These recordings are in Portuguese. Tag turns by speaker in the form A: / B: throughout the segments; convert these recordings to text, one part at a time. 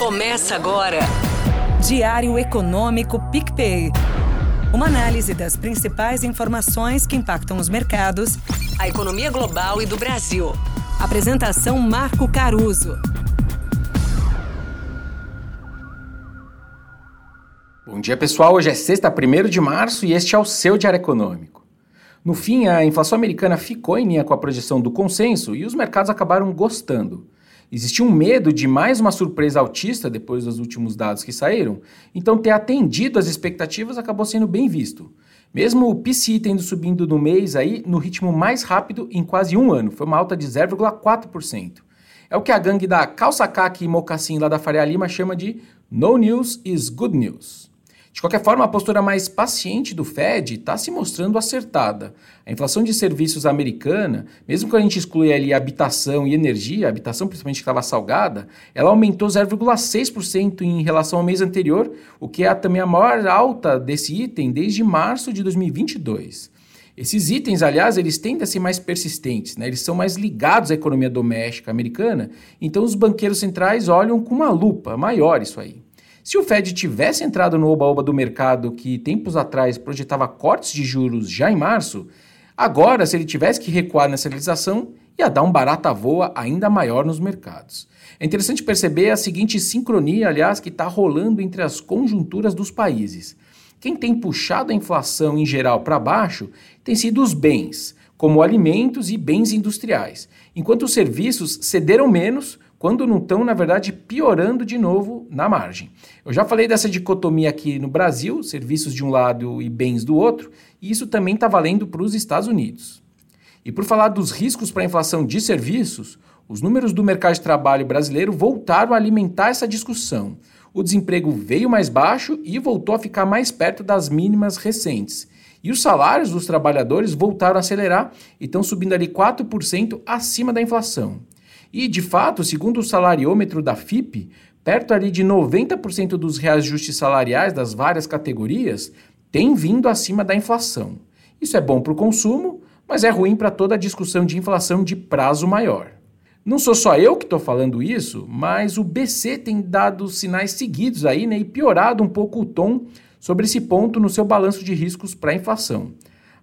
A: Começa agora.
B: Diário Econômico PicPay. Uma análise das principais informações que impactam os mercados,
A: a economia global e do Brasil.
B: Apresentação Marco Caruso.
C: Bom dia, pessoal. Hoje é sexta, 1 de março e este é o seu Diário Econômico. No fim, a inflação americana ficou em linha com a projeção do consenso e os mercados acabaram gostando. Existia um medo de mais uma surpresa altista depois dos últimos dados que saíram, então ter atendido às expectativas acabou sendo bem visto. Mesmo o PCI tendo subindo no mês aí no ritmo mais rápido em quase um ano, foi uma alta de 0,4%. É o que a gangue da calça caque e mocassim lá da Faria Lima chama de No News is Good News. De qualquer forma, a postura mais paciente do Fed está se mostrando acertada. A inflação de serviços americana, mesmo que a gente exclui ali habitação e energia, habitação principalmente que estava salgada, ela aumentou 0,6% em relação ao mês anterior, o que é também a maior alta desse item desde março de 2022. Esses itens, aliás, eles tendem a ser mais persistentes, né? eles são mais ligados à economia doméstica americana, então os banqueiros centrais olham com uma lupa maior isso aí. Se o Fed tivesse entrado no oba-oba do mercado que tempos atrás projetava cortes de juros já em março, agora, se ele tivesse que recuar nessa realização, ia dar um barata voa ainda maior nos mercados. É interessante perceber a seguinte sincronia, aliás, que está rolando entre as conjunturas dos países. Quem tem puxado a inflação em geral para baixo tem sido os bens, como alimentos e bens industriais, enquanto os serviços cederam menos quando não estão, na verdade, piorando de novo na margem. Eu já falei dessa dicotomia aqui no Brasil, serviços de um lado e bens do outro, e isso também está valendo para os Estados Unidos. E por falar dos riscos para a inflação de serviços, os números do mercado de trabalho brasileiro voltaram a alimentar essa discussão. O desemprego veio mais baixo e voltou a ficar mais perto das mínimas recentes. E os salários dos trabalhadores voltaram a acelerar e estão subindo ali 4% acima da inflação. E, de fato, segundo o salariômetro da FIP, perto ali de 90% dos reajustes salariais das várias categorias tem vindo acima da inflação. Isso é bom para o consumo, mas é ruim para toda a discussão de inflação de prazo maior. Não sou só eu que estou falando isso, mas o BC tem dado sinais seguidos aí né, e piorado um pouco o tom sobre esse ponto no seu balanço de riscos para a inflação.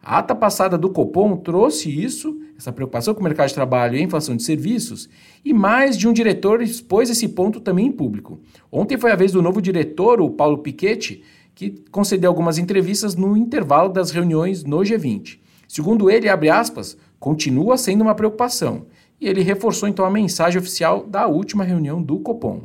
C: A ata passada do Copom trouxe isso, essa preocupação com o mercado de trabalho e a inflação de serviços, e mais de um diretor expôs esse ponto também em público. Ontem foi a vez do novo diretor, o Paulo Piquetti, que concedeu algumas entrevistas no intervalo das reuniões no G20. Segundo ele, abre aspas, continua sendo uma preocupação. E ele reforçou então a mensagem oficial da última reunião do Copom.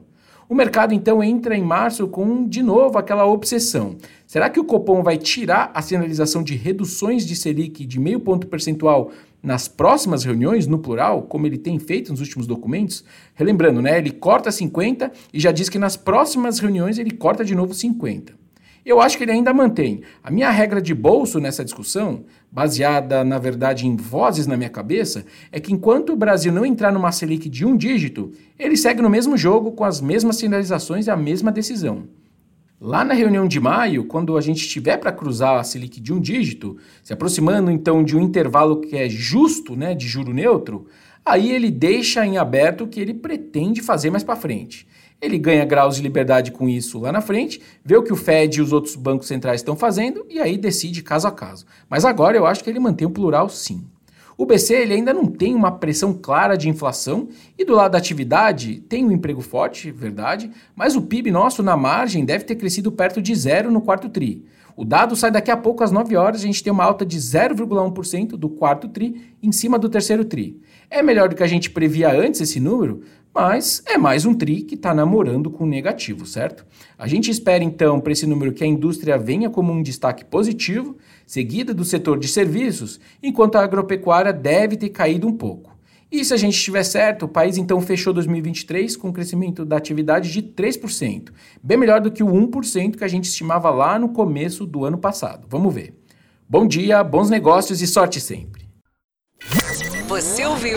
C: O mercado então entra em março com de novo aquela obsessão. Será que o Copom vai tirar a sinalização de reduções de Selic de meio ponto percentual nas próximas reuniões, no plural, como ele tem feito nos últimos documentos? Relembrando, né, ele corta 50 e já diz que nas próximas reuniões ele corta de novo 50. Eu acho que ele ainda mantém. A minha regra de bolso nessa discussão, baseada na verdade em vozes na minha cabeça, é que enquanto o Brasil não entrar numa Selic de um dígito, ele segue no mesmo jogo com as mesmas sinalizações e a mesma decisão. Lá na reunião de maio, quando a gente estiver para cruzar a Selic de um dígito, se aproximando então de um intervalo que é justo, né, de juro neutro, aí ele deixa em aberto o que ele pretende fazer mais para frente. Ele ganha graus de liberdade com isso lá na frente, vê o que o Fed e os outros bancos centrais estão fazendo e aí decide caso a caso. Mas agora eu acho que ele mantém o plural sim. O BC ele ainda não tem uma pressão clara de inflação e do lado da atividade tem um emprego forte, verdade, mas o PIB nosso na margem deve ter crescido perto de zero no quarto TRI. O dado sai daqui a pouco às 9 horas, a gente tem uma alta de 0,1% do quarto TRI em cima do terceiro TRI. É melhor do que a gente previa antes esse número, mas é mais um TRI que está namorando com o negativo, certo? A gente espera então para esse número que a indústria venha como um destaque positivo, seguida do setor de serviços, enquanto a agropecuária deve ter caído um pouco. E se a gente estiver certo, o país então fechou 2023 com um crescimento da atividade de 3%, bem melhor do que o 1% que a gente estimava lá no começo do ano passado. Vamos ver. Bom dia, bons negócios e sorte sempre.
A: Você ouviu?